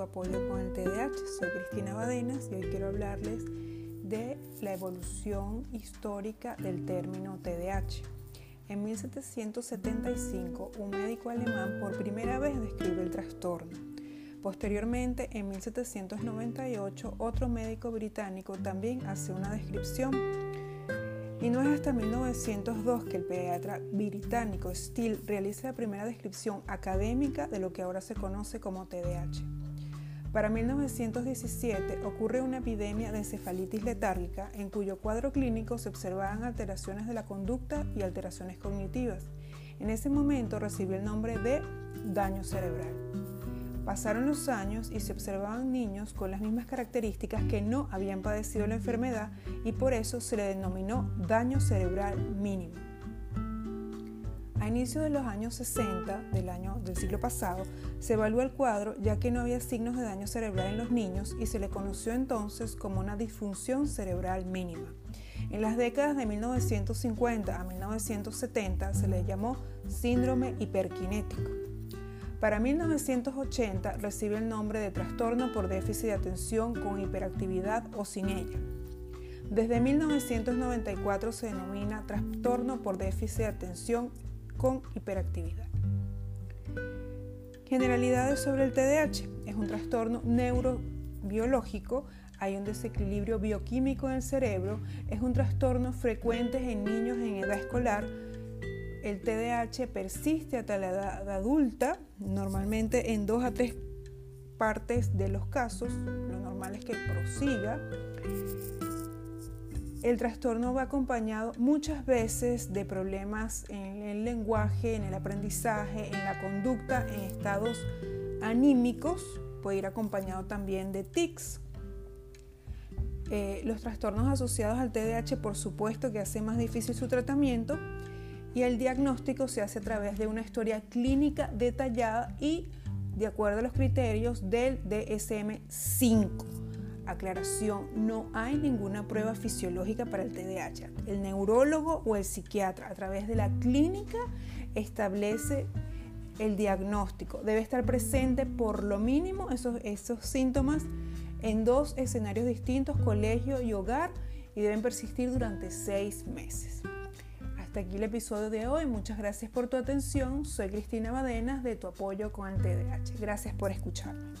apoyo con el TDAH. Soy Cristina Badenas y hoy quiero hablarles de la evolución histórica del término TDAH. En 1775, un médico alemán por primera vez describe el trastorno. Posteriormente, en 1798, otro médico británico también hace una descripción y no es hasta 1902 que el pediatra británico Steele realiza la primera descripción académica de lo que ahora se conoce como TDAH. Para 1917 ocurre una epidemia de encefalitis letárgica en cuyo cuadro clínico se observaban alteraciones de la conducta y alteraciones cognitivas. En ese momento recibió el nombre de daño cerebral. Pasaron los años y se observaban niños con las mismas características que no habían padecido la enfermedad y por eso se le denominó daño cerebral mínimo. A inicios de los años 60 del, año, del siglo pasado, se evaluó el cuadro ya que no había signos de daño cerebral en los niños y se le conoció entonces como una disfunción cerebral mínima. En las décadas de 1950 a 1970 se le llamó síndrome hiperkinético. Para 1980 recibe el nombre de trastorno por déficit de atención con hiperactividad o sin ella. Desde 1994 se denomina trastorno por déficit de atención con hiperactividad. Generalidades sobre el TDAH. Es un trastorno neurobiológico, hay un desequilibrio bioquímico en el cerebro, es un trastorno frecuente en niños en edad escolar, el TDAH persiste hasta la edad adulta, normalmente en dos a tres partes de los casos, lo normal es que prosiga. El trastorno va acompañado muchas veces de problemas en el lenguaje, en el aprendizaje, en la conducta, en estados anímicos, puede ir acompañado también de tics. Eh, los trastornos asociados al TDAH, por supuesto, que hace más difícil su tratamiento y el diagnóstico se hace a través de una historia clínica detallada y de acuerdo a los criterios del DSM-5. Aclaración, no hay ninguna prueba fisiológica para el TDAH. El neurólogo o el psiquiatra a través de la clínica establece el diagnóstico. Debe estar presente por lo mínimo esos, esos síntomas en dos escenarios distintos, colegio y hogar, y deben persistir durante seis meses. Hasta aquí el episodio de hoy. Muchas gracias por tu atención. Soy Cristina Badenas de Tu Apoyo con el TDAH. Gracias por escucharme.